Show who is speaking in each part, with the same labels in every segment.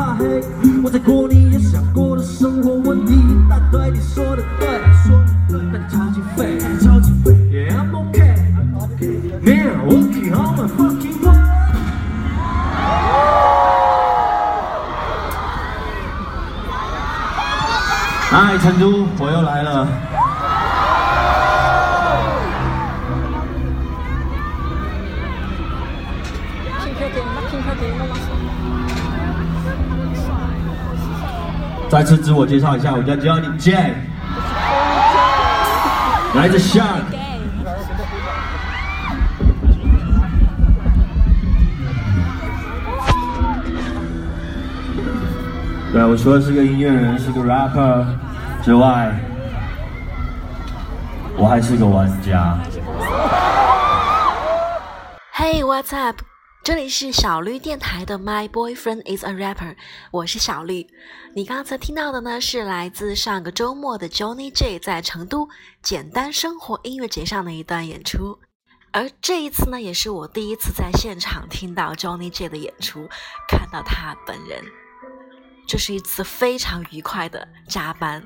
Speaker 1: 怕黑。我在过你也想过的生活问题，一大堆。你说的对，说的对，但你超级废，超级废。Yeah I'm okay, man, working on my fucking way. 嗨，成都，我又来了。再次自我介绍一下，我叫 Johnny J，来自 Shark。对，我除了是个音乐人，是个 rapper 之外，我还是个玩家。
Speaker 2: Hey, what's up？这里是小绿电台的 My Boyfriend is a Rapper，我是小绿。你刚才听到的呢，是来自上个周末的 Johnny J 在成都简单生活音乐节上的一段演出。而这一次呢，也是我第一次在现场听到 Johnny J 的演出，看到他本人。这是一次非常愉快的加班，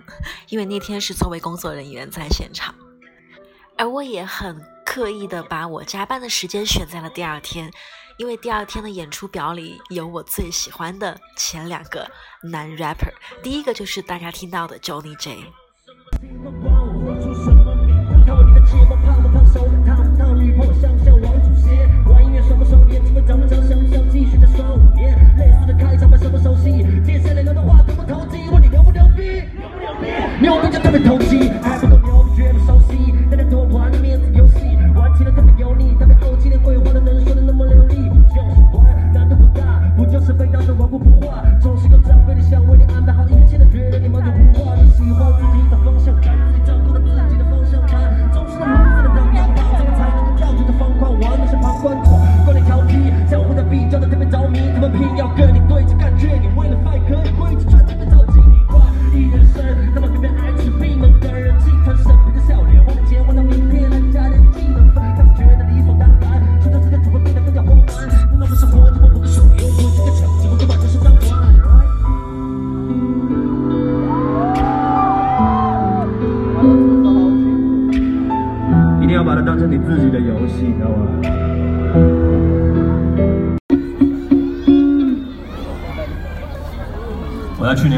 Speaker 2: 因为那天是作为工作人员在现场，而我也很刻意的把我加班的时间选在了第二天，因为第二天的演出表里有我最喜欢的前两个男 rapper，第一个就是大家听到的 Johnny J。
Speaker 1: 被当成顽固不化？总是有长辈的想为你安排好一切的，觉得你忙就胡话。你喜欢自己找方向感，自己掌控着自己的方向盘。总是那如此的当样板，怎么才能够跳出这方框？玩的是旁观者，观点调皮，相互在比较的特别着迷，他们偏要跟你对着干，却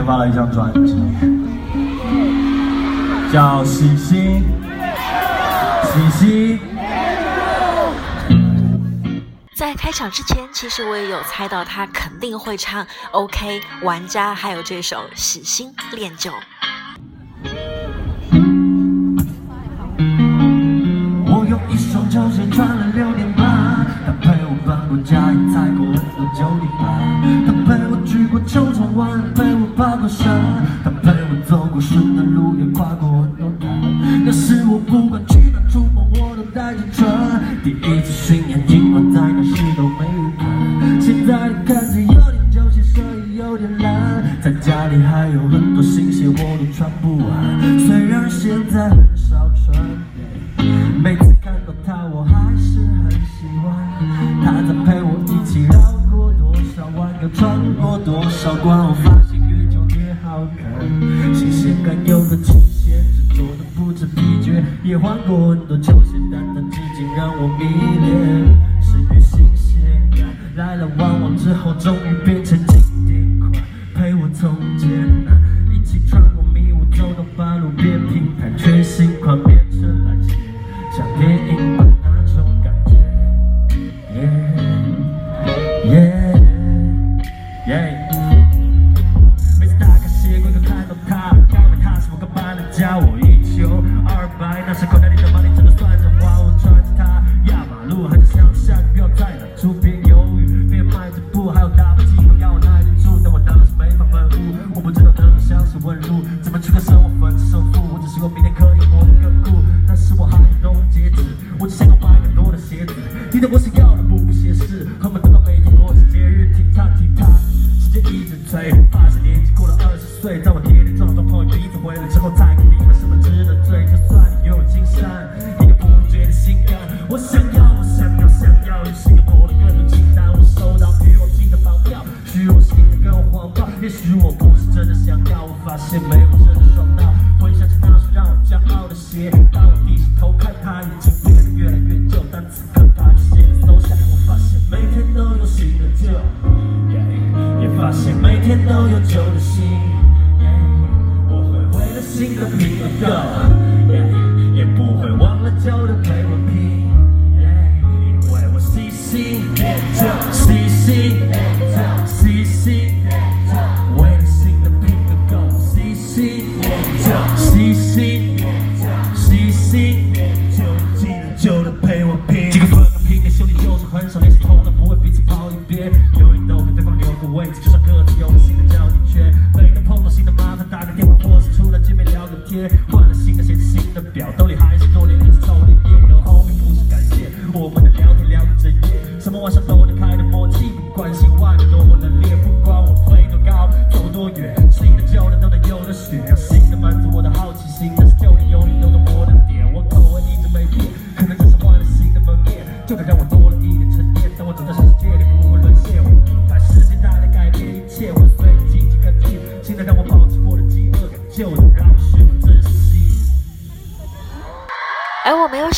Speaker 1: 发了一张专辑，叫《喜新喜新》。
Speaker 2: 在开场之前，其实我也有猜到他肯定会唱《OK 玩家》，还有这首《喜新恋旧》。
Speaker 1: 很多新鞋，我都穿不完。虽然现在很少穿。每次看到他，我还是很喜欢。他在陪我一起绕过多少弯，又穿过多少关。就算拥有金山，也不会觉得心甘。我
Speaker 2: 想。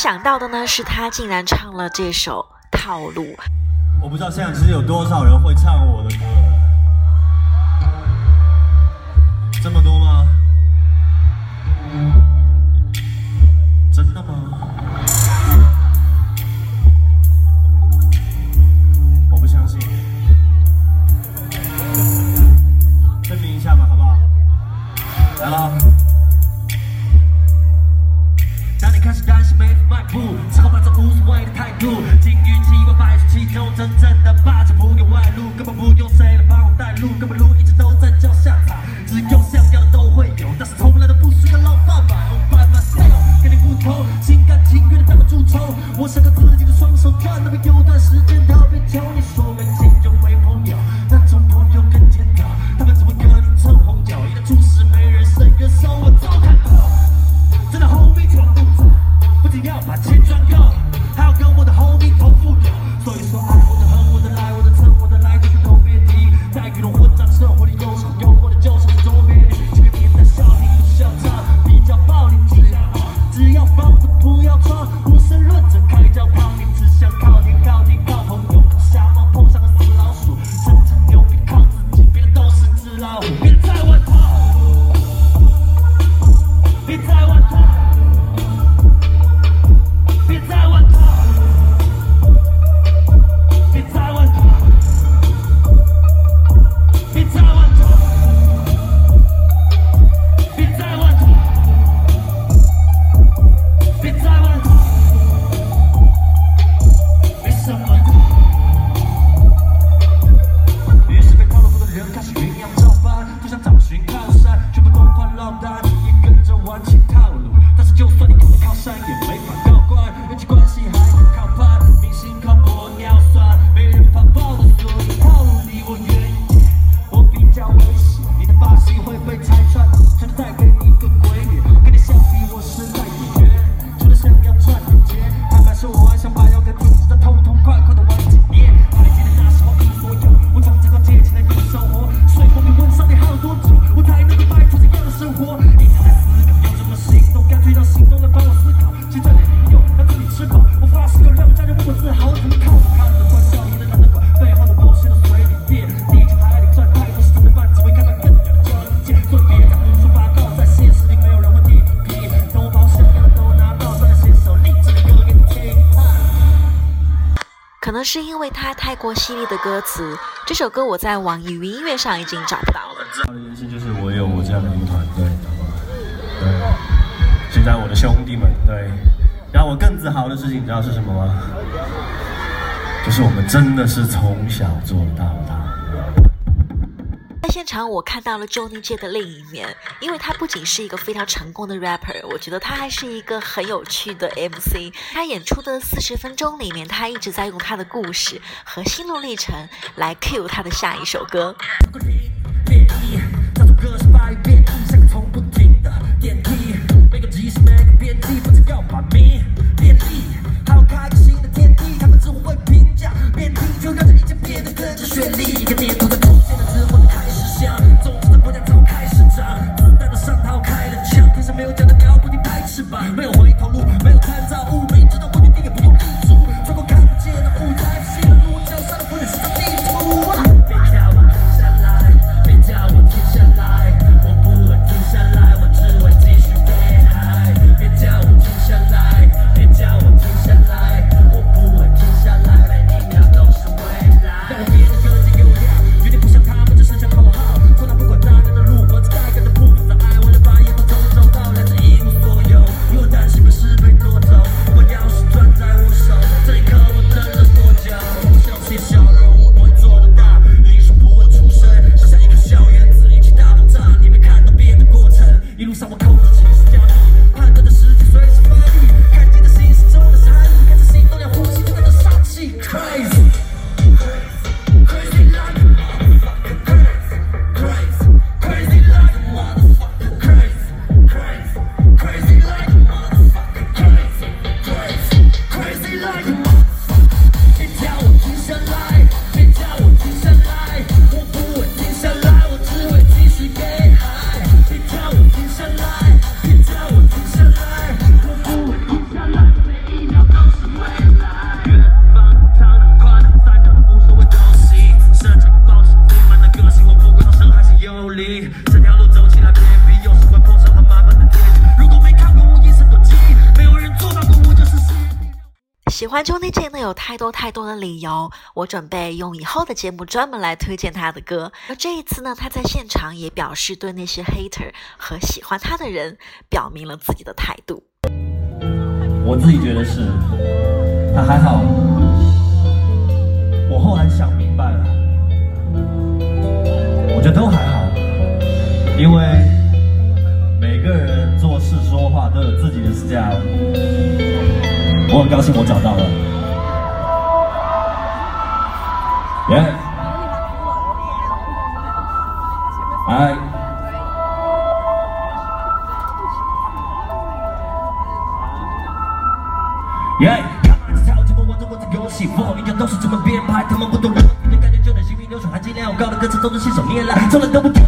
Speaker 2: 想到的呢是他竟然唱了这首套路。
Speaker 1: 我不知道现场其实有多少人会唱我的歌。这么多吗？过
Speaker 2: 犀利的歌词，这首歌我在网易云音乐上已经找不到了。
Speaker 1: 最的联系就是我有我这样的一个团队，对，现在我的兄弟们，对，让我更自豪的事情，你知道是什么吗？就是我们真的是从小做到大。
Speaker 2: 在现场，我看到了 Johnny J 的另一面，因为他不仅是一个非常成功的 rapper，我觉得他还是一个很有趣的 MC。他演出的四十分钟里面，他一直在用他的故事和心路历程来 cue 他的下一首歌。
Speaker 1: 就让这一切变得更加绚丽。
Speaker 2: 欢 Johnny J 呢有太多太多的理由，我准备用以后的节目专门来推荐他的歌。而这一次呢，他在现场也表示对那些 hater 和喜欢他的人表明了自己的态度。
Speaker 1: 我自己觉得是，但还好。我后来想明白了，我觉得都还好，因为每个人做事说话都有自己的 style。我很高兴我找到了，耶！哎，耶！看这条节目，我懂我的游戏，符号一样都是这么编排，他们不懂人的感觉，就连行云流水含金量高的歌词都是信手拈来，从来都不听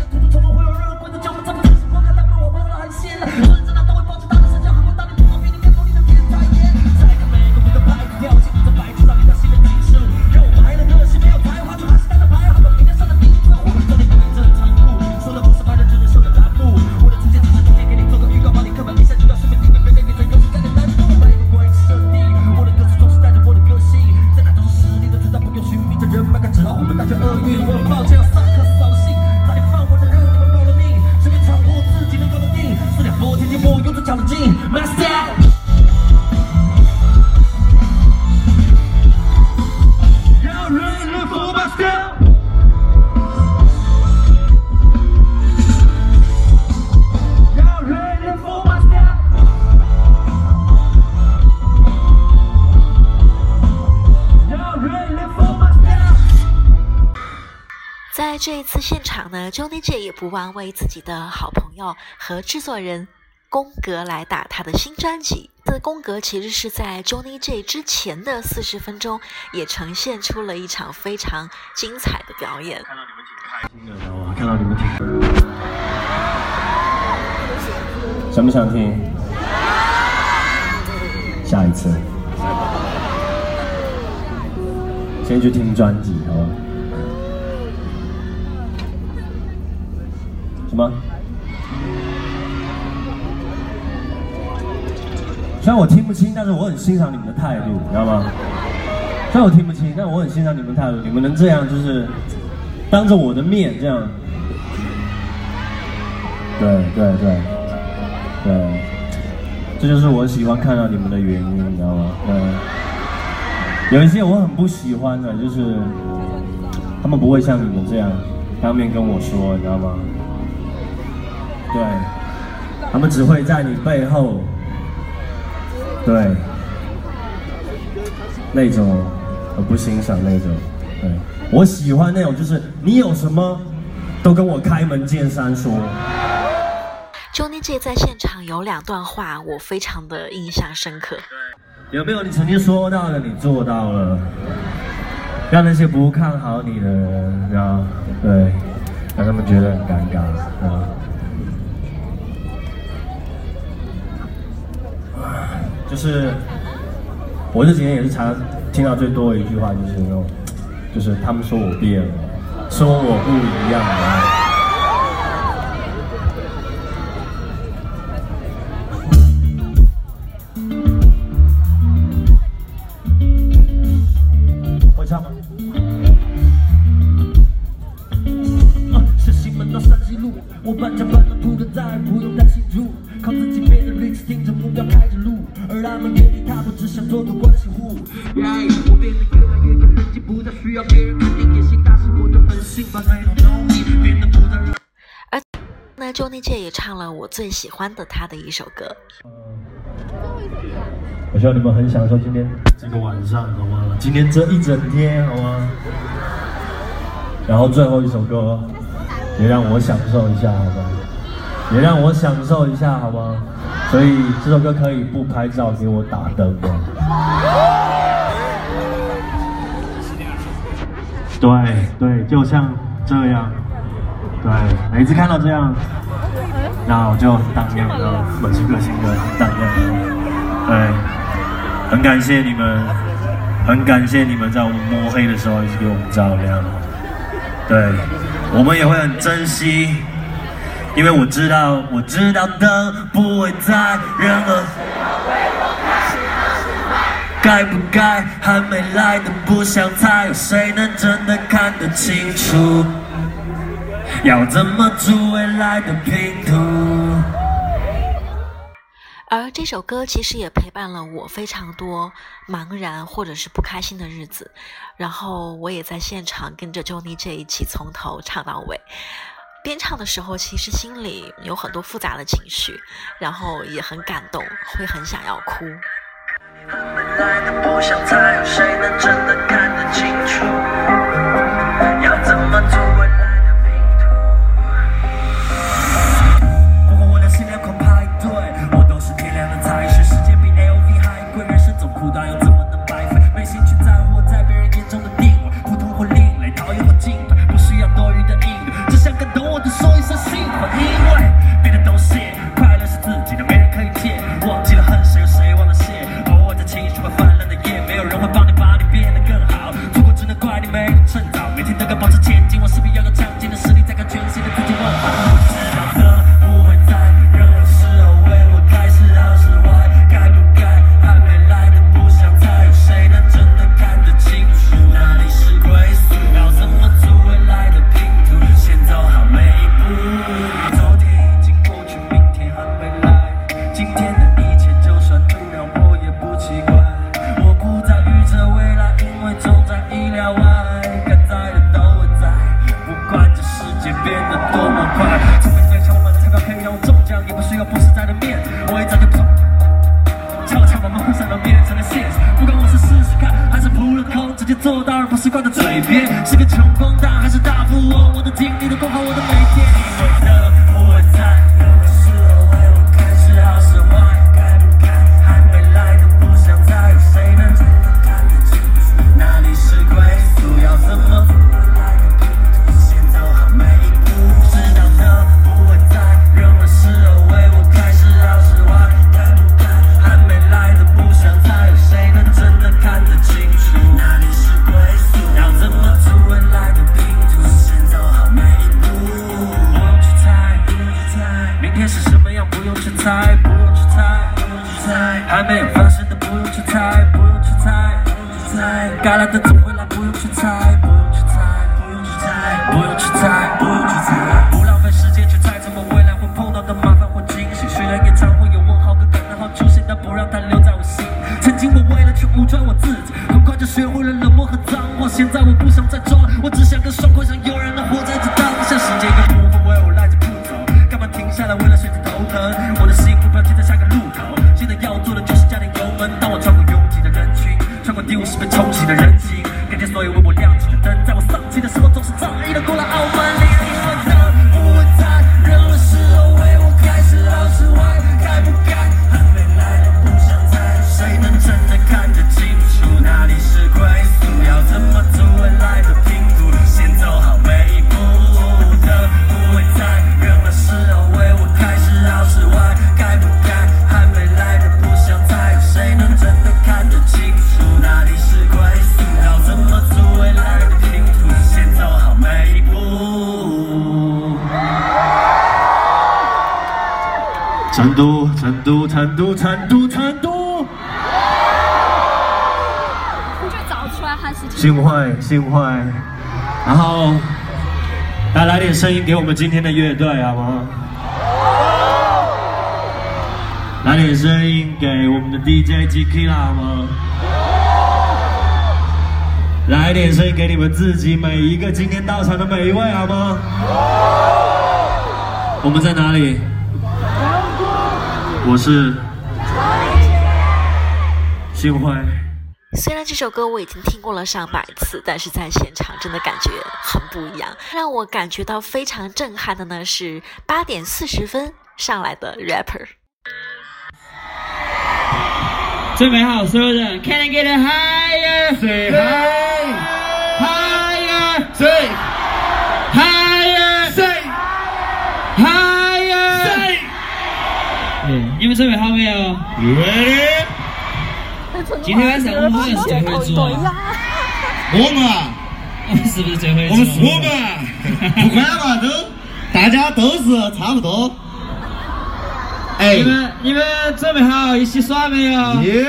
Speaker 2: 次现场呢，Johnny J 也不忘为自己的好朋友和制作人宫格来打他的新专辑。这宫格其实是在 Johnny J 之前的四十分钟，也呈现出了一场非常精彩的表演。
Speaker 1: 看到你们挺开心的，知道吗？看到你们挺。想不想听？下一次。先去听专辑，好吗？什么？虽然我听不清，但是我很欣赏你们的态度，你知道吗？虽然我听不清，但我很欣赏你们的态度。你们能这样，就是当着我的面这样，对对对对，这就是我喜欢看到你们的原因，你知道吗？对，有一些我很不喜欢的，就是他们不会像你们这样当面跟我说，你知道吗？对，他们只会在你背后，对，那种我不欣赏那种，对我喜欢那种就是你有什么都跟我开门见山说。
Speaker 2: Johnny J 在现场有两段话，我非常的印象深刻。
Speaker 1: 有没有你曾经说到的，你做到了，让那些不看好你的人，然后对，让他们觉得很尴尬啊。就是我这几年也是常听到最多的一句话，就是那种，就是他们说我变了，说我不一样了。
Speaker 2: 喜欢的他的一首歌。
Speaker 1: 我希望你们很享受今天这个晚上，好吗？今天这一整天，好吗？然后最后一首歌，也让我享受一下，好吗？也让我享受一下，好吗？所以这首歌可以不拍照给我打灯吗？对对，就像这样，对，每次看到这样，那我就当面个，我是个性的，当面跟。对，很感谢你们，很感谢你们在我们摸黑的时候一直给我们照亮。对，我们也会很珍惜，因为我知道，我知道灯不会在任何。该不该，还没来的不想猜，有谁能真的看得清楚？要怎么组未来的拼图？
Speaker 2: 而这首歌其实也陪伴了我非常多茫然或者是不开心的日子，然后我也在现场跟着 Jony 这一起从头唱到尾。边唱的时候，其实心里有很多复杂的情绪，然后也很感动，会很想要哭。
Speaker 1: 要怎么做？assim, got at the. 成都，成都，成都，成都，成都。
Speaker 3: 出来还是？
Speaker 1: 幸会，幸会。然后，来来点声音给我们今天的乐队，好吗？来点声音给我们的 DJ G K，好吗？来点声音给你们自己每一个今天到场的每一位，好吗？我们在哪里？我是新婚
Speaker 2: 虽然这首歌我已经听过了上百次但是在现场真的感觉很不一样。让我感觉到非常震撼的呢是八点四十分上来的 rapper
Speaker 4: 最美好所有人 can i get a higher 你们准备好没有
Speaker 1: 耶
Speaker 4: 今天晚上我们好像是最后一组
Speaker 5: 我们啊
Speaker 4: 我们是不是最后一组
Speaker 5: 我们是我们不管嘛都。大家都是差不多。哎。
Speaker 4: 你们你们准备好一起耍没有？
Speaker 5: 耶。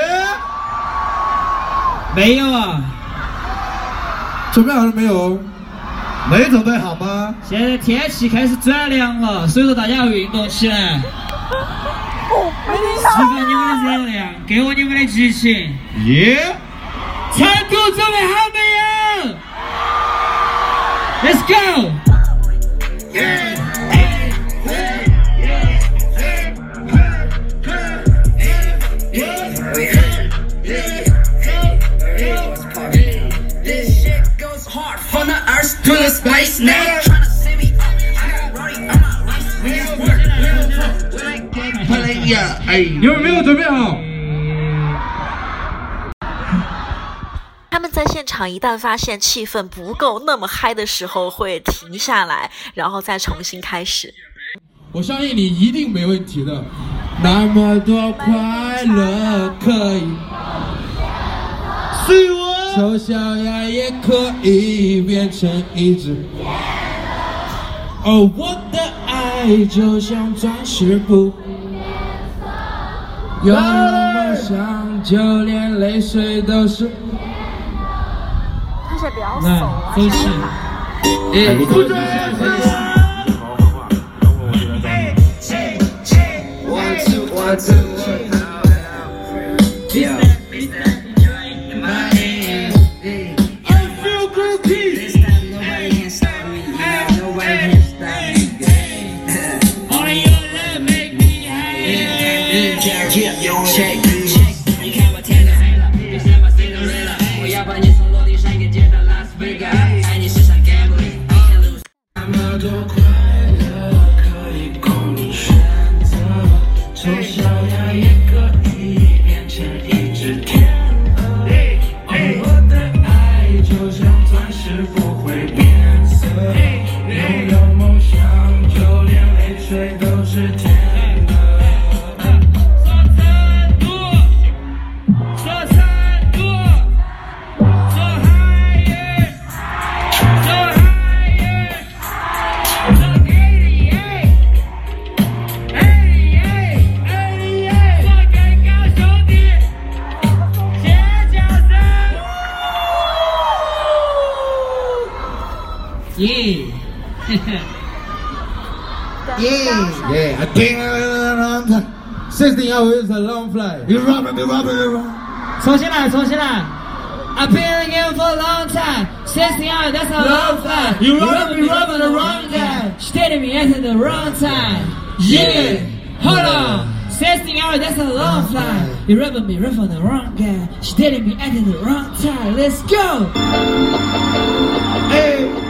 Speaker 4: 没有啊。
Speaker 6: 准备好了没有？
Speaker 5: 没准备好吗？
Speaker 4: 现在天气开始转凉了所以说大家要运动起来。释放你们的热量，给我你们的激情。
Speaker 5: 耶！
Speaker 4: 成都准备好没有 go！
Speaker 6: 你们没有准备好？
Speaker 2: 他们在现场一旦发现气氛不够那么嗨的时候，会停下来，然后再重新开始。
Speaker 6: 我相信你一定没问题的。那么多快乐可以
Speaker 5: 是我。
Speaker 6: 丑小鸭也可以变成一只。哦，我的爱就像钻石布，有了梦想，就连泪水都是。
Speaker 3: 他是比较
Speaker 4: 来
Speaker 3: 怂啊，
Speaker 4: 走起。Only 耶，嘿嘿。
Speaker 5: Yeah, I think I'm on
Speaker 6: Sixteen hours is a long flight.
Speaker 5: You robbing me, robbing me, robbing
Speaker 4: 重新来，重新来。I've been in the game for a long time. 16 hours, that's a long time.
Speaker 6: You
Speaker 4: You
Speaker 6: rub
Speaker 4: rub
Speaker 6: me,
Speaker 4: me,
Speaker 6: rub
Speaker 4: rub
Speaker 6: me
Speaker 4: the wrong time. Steady me at the wrong time. Yeah. Hold on. 16 hours, that's a long flight. You rub me, rub on the wrong guy. Steady me at the wrong time. Let's go.
Speaker 7: Yeah,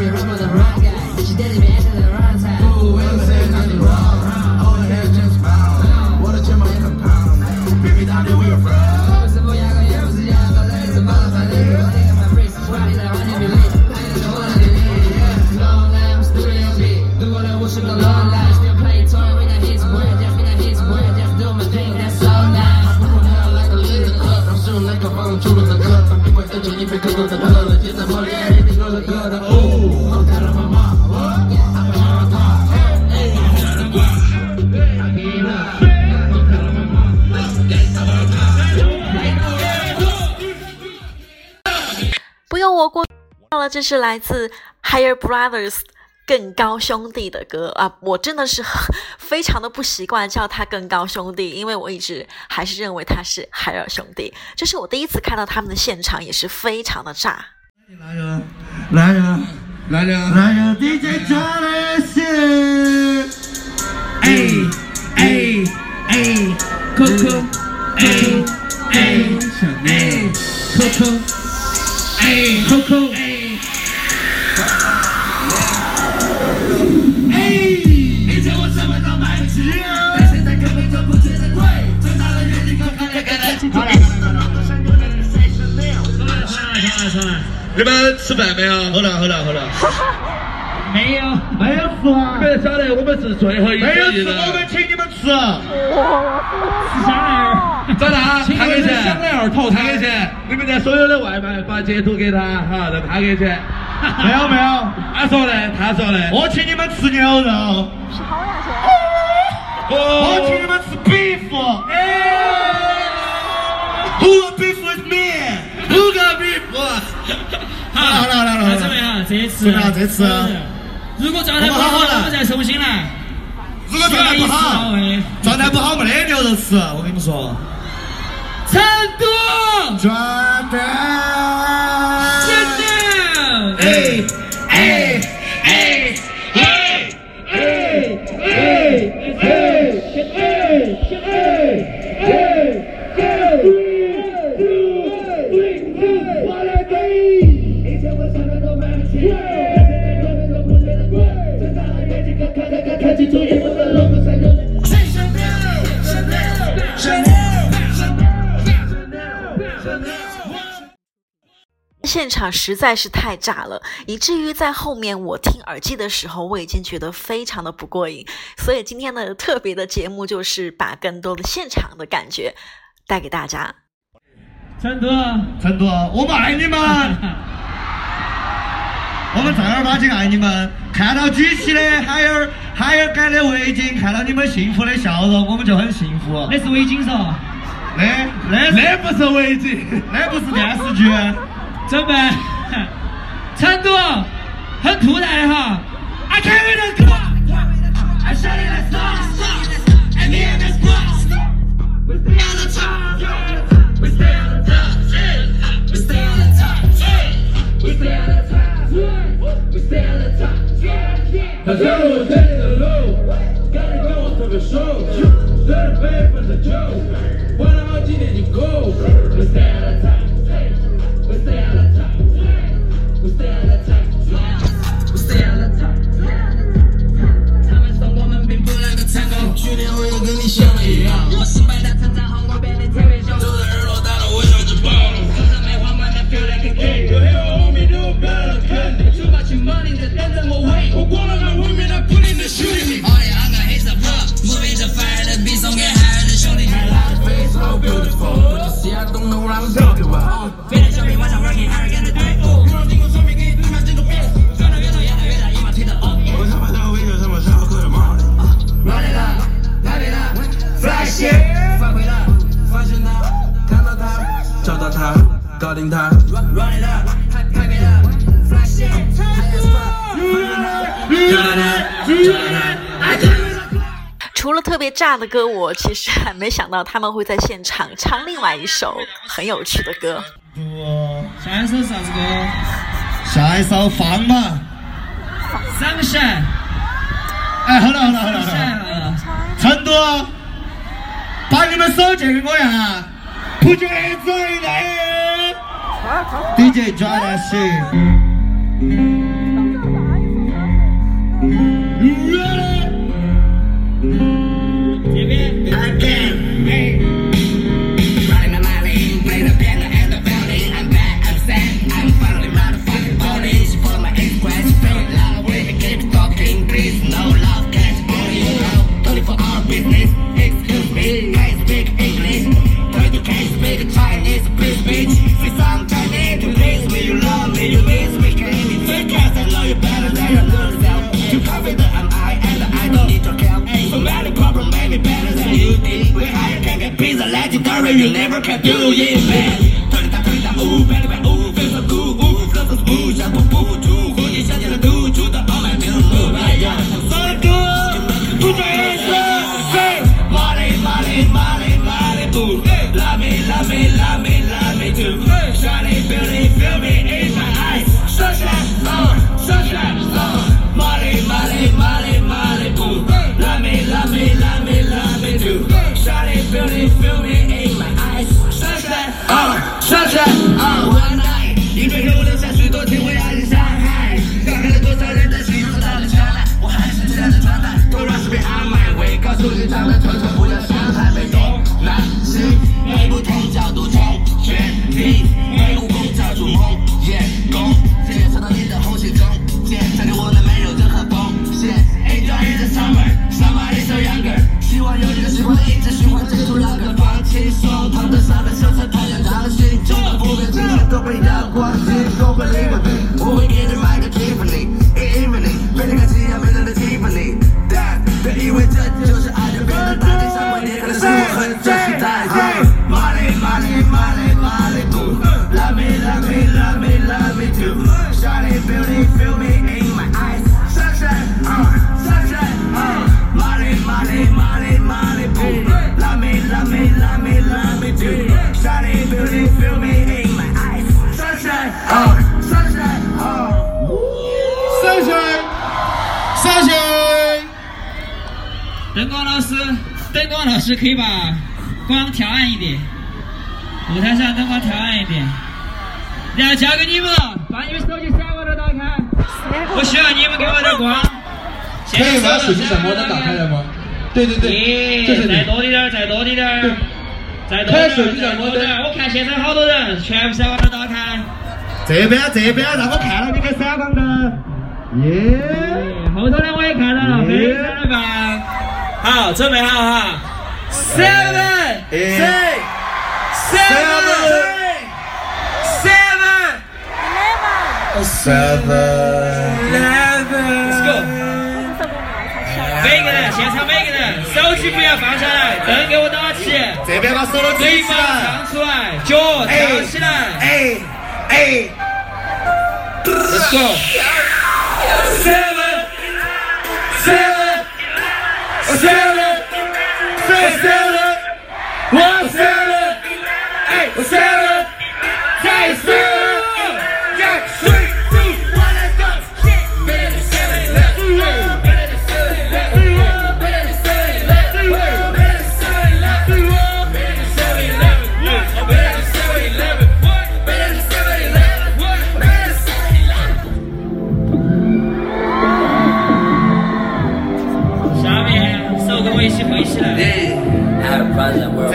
Speaker 7: 是
Speaker 2: 来自 Higher Brothers 更高兄弟的歌。啊！我真的是非常的不习惯叫他更高兄弟，因为我一直还是认为他是海尔兄弟。这是我第一次看到他们的现场，也是非常的炸。
Speaker 5: 来人，来人，
Speaker 6: 来人，
Speaker 5: 来人，DJ 加了线。
Speaker 4: 哎哎哎，Coco，哎哎哎，Coco，哎 Coco，么都买不起，但现在根本就不觉得贵。最大的原因可看得看得清楚。好了，
Speaker 5: 你们吃饭没有？喝了，喝了，喝了。
Speaker 4: 没有，
Speaker 1: 没有吃啊
Speaker 8: 你？们晓得我们是最后一
Speaker 1: 没有吃，我们请你们吃。
Speaker 4: 吃香奈儿。
Speaker 8: 找他，
Speaker 4: 请
Speaker 8: 他给钱，
Speaker 4: 你们香奈儿套
Speaker 8: 他给。钱。你们家所有的外卖发截图给他，哈，让他给钱。
Speaker 1: 没有没有，
Speaker 8: 他说的，他说的。
Speaker 1: 我请你们吃牛肉，我请你们吃 beef。Who beef with me? Who got beef? 好了好了好了好了
Speaker 4: 那怎么样？这次
Speaker 1: 怎么样这次
Speaker 4: 如果状态不好，
Speaker 1: 我们好好来
Speaker 4: 我们再重新来。
Speaker 1: 如果状态不
Speaker 4: 到
Speaker 1: 好，
Speaker 4: 位。
Speaker 1: 状态不好没得牛肉吃，我跟你们说。
Speaker 4: 成都，
Speaker 1: 转的。
Speaker 4: 真的。
Speaker 1: 哎哎
Speaker 2: 现场实在是太炸了，以至于在后面我听耳机的时候，我已经觉得非常的不过瘾。所以今天的特别的节目就是把更多的现场的感觉带给大家。
Speaker 4: 成都，
Speaker 1: 成都，我们爱你们，我们正儿八经爱你们。看到举起的海尔海尔改的围巾，看到你们幸福的笑容，我们就很幸福。
Speaker 4: 那是围巾嗦。
Speaker 1: 那那
Speaker 8: 那不是围巾，
Speaker 1: 那不是电视剧。
Speaker 4: 准备？成都，很突然哈。I can't wait to go. I shut it at stars. And me and this boss. We stay on the top. We stay on the top. We stay on the top. We stay on the top.
Speaker 6: 他让我在你的路，赶紧跟我特别熟，虽然百分之九，玩了好几年就够。We stay on the top, we stay on the top, we stay on the top, we stay on the top. 他们说我们并不能够成功，去年我也跟你想的一样，around about.
Speaker 2: 炸的歌，我其实还没想到他们会在现场唱另外一首很有趣的歌。
Speaker 4: 下一首啥子歌？
Speaker 1: 下一首放嘛。
Speaker 4: Sunshine。
Speaker 1: 哎，好了好了好了好了。成都，把你们手借给我呀！Put your hands on it! DJ 抓的是。
Speaker 6: you never can do, it, man.
Speaker 4: 交给你们了，把你们手机闪光灯打开。我需要你们给我点光。
Speaker 5: 可以把手机闪光灯打开了吗？对对对，就是
Speaker 4: 再。多一点儿，再多一点儿，再多一点再多一点我看现场好多人，全部闪光灯打开。
Speaker 5: 这边这边让我看到你的闪光灯。耶！
Speaker 4: 后头的我也看到了，非常的棒。好，准备好哈。Seven, six, seven, seven, Let's go。每个人，现场每个人，手机不要放下来，灯给我打起，
Speaker 5: 这边把手都
Speaker 4: 嘴巴
Speaker 5: 举起来。
Speaker 4: 唱出来，脚跳起来。
Speaker 5: 哎哎
Speaker 4: Let's go。Seven, seven, seven, seven, one seven, eight seven,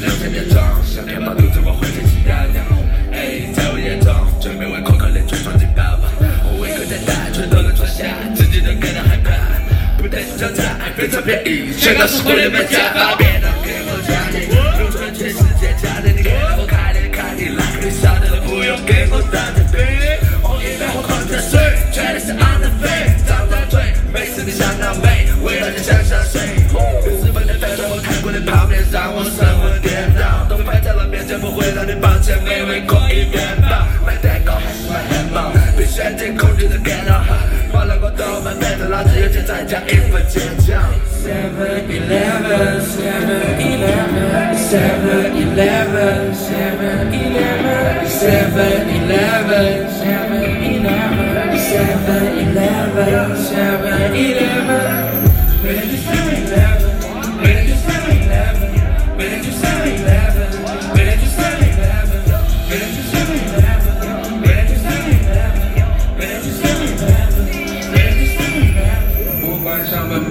Speaker 6: 两千年长，想天把肚子我混成鸡蛋凉。哎，在我眼中，准备为口口连串闯进八万。我胃口再大，全都能装下，自己都感到害怕。不带是挑战，非常便宜，全都是互联网加让你抱歉，没为过一面包，买蛋糕还是买汉堡，被选定控制的干扰，花了我都买麦当劳，只有钱再加一份坚强。Seven Eleven, Seven Eleven, Seven Eleven, Seven Eleven, Seven Eleven, Seven Eleven, Seven Eleven, Seven Eleven. Better do Seven Eleven,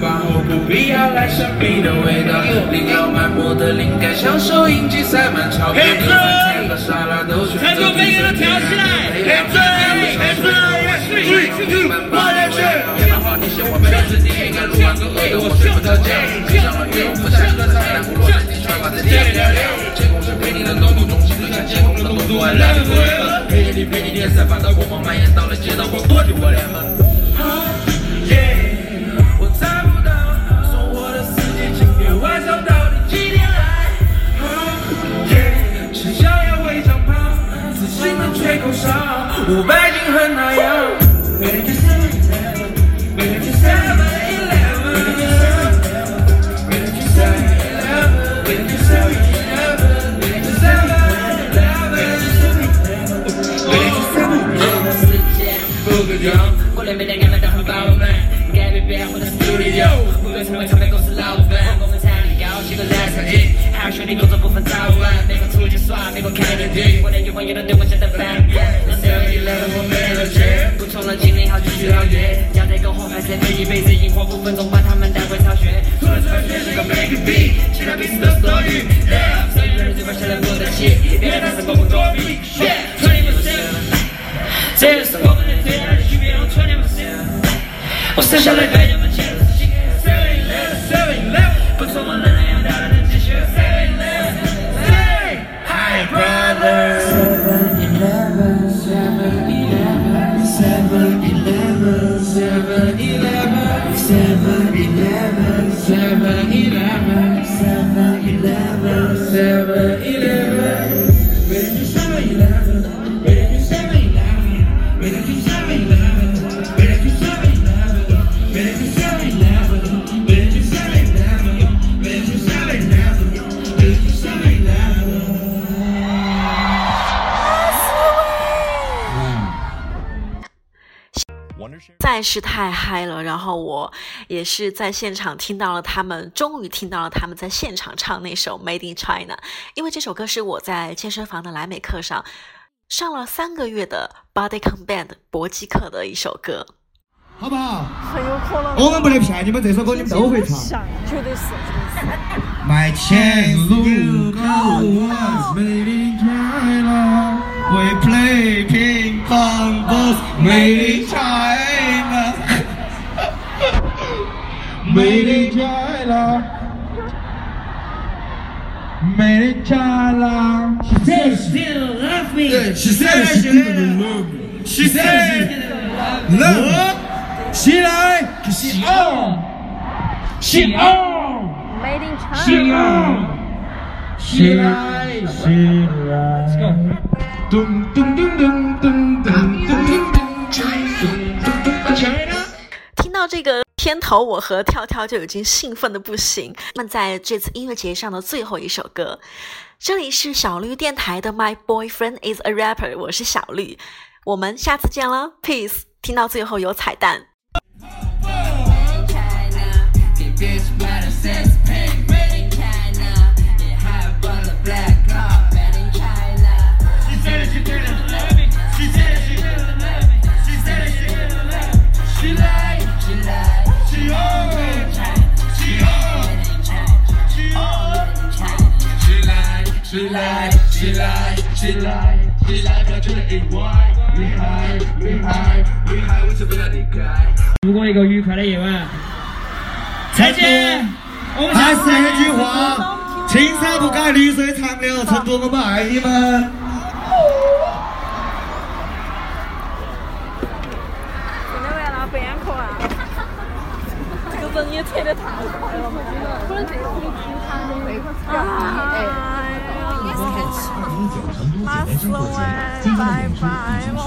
Speaker 6: 管上班吧后，不必要来神秘的味道。灵药满目的灵感，像收音机塞满钞票，米饭甜和沙拉都选择
Speaker 4: 全国每个人跳起来
Speaker 6: 黑嘴，黑嘴，去去我也去。别把话你写我没有自己，应该录完个恶的，我睡不着觉。骑上了岳父山歌唱，但不落在地，穿挂在天里。监控是陪你的浓度，中心对象监控的浓度，I love you forever。黑夜里陪你脸散发的光芒蔓延到了街道，或多的我脸们。Do seven eleven. 不个样，
Speaker 4: 每天干嘛都很饱满，改变变我的 studio，不论成为唱片公司老板，我们产力高，习惯来上瘾，还兄弟工作不分早晚，美国出去耍，美国看电影，我的女朋友都对我想的反面，你来了我没了钱，补充了精力好继续熬夜，要再篝火还是配一辈子萤火，五分钟把他们带回巢穴，除了这个学是个 make it beat，其他彼此都是多余，yeah，所有人嘴巴写的不得气，别人是我们作弊，yeah，twenty percent。这是我们的最大的区别，我穿你们身。我生下来对你
Speaker 2: 再是太嗨了，然后我也是在现场听到了他们，终于听到了他们在现场唱那首《Made in China》，因为这首歌是我在健身房的莱美课上上了三个月的 Body Com Band 搏击课的一首歌。
Speaker 5: 好不好？
Speaker 3: 很有可能。
Speaker 5: 我们不能骗你们，这首歌你们都会唱。
Speaker 3: 绝对是，绝对是。
Speaker 5: My chance
Speaker 4: love.
Speaker 5: 起来，起哦，起哦。
Speaker 3: Made in China。
Speaker 4: 起哦，起来，起来。Let's go.
Speaker 5: 咚咚咚咚咚咚咚咚咚。China。
Speaker 2: 听到这个片头，我和跳跳就已经兴奋的不行。那在这次音乐节上的最后一首歌，这里是小绿电台的 My Boyfriend Is a Rapper，我是小绿，我们下次见了，Peace。听到最后有彩蛋。
Speaker 6: Like, she like, she like，她觉得意外，厉害，厉害，厉害，为什么要离开？
Speaker 4: 度过一个愉快的夜晚。再见。
Speaker 5: 还是那句话，青山不改，绿水长流，成都我们爱你们。
Speaker 3: 真的完了，边课啊！这个人也扯得太快了，可能这个可以经常的那个唱。哎呀，拜拜了。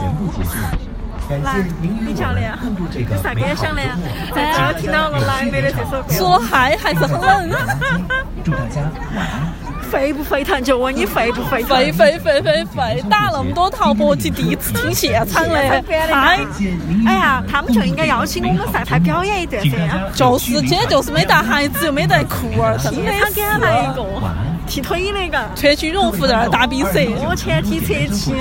Speaker 3: 来，李教练，有啥感想呢？在这儿听到了莱美的这首歌，说嗨还是很冷。
Speaker 9: 祝大家晚安。
Speaker 3: 沸不沸腾？就问你沸不沸腾？
Speaker 10: 沸沸沸沸沸！打那么多套搏击，第一次听现场的，嗨！
Speaker 3: 哎呀，他们就应该邀请我们上台表演一段这样。
Speaker 10: 就是，今天就是没带孩子，又没带裤儿，真的
Speaker 3: 他给他来一个。踢腿那个，
Speaker 10: 穿军绒服在那儿打比赛。
Speaker 3: 我前踢侧踢。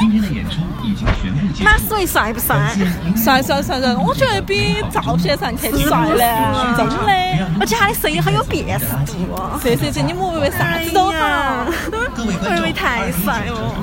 Speaker 9: 今天的演出已经全部结束。
Speaker 3: 马思唯帅不帅？
Speaker 10: 帅帅帅帅！我觉得比照片上看帅嘞，真的。
Speaker 3: 而且他的声音很有辨识度。
Speaker 10: 这这这，你们以为啥子都好？
Speaker 3: 我以为太帅了。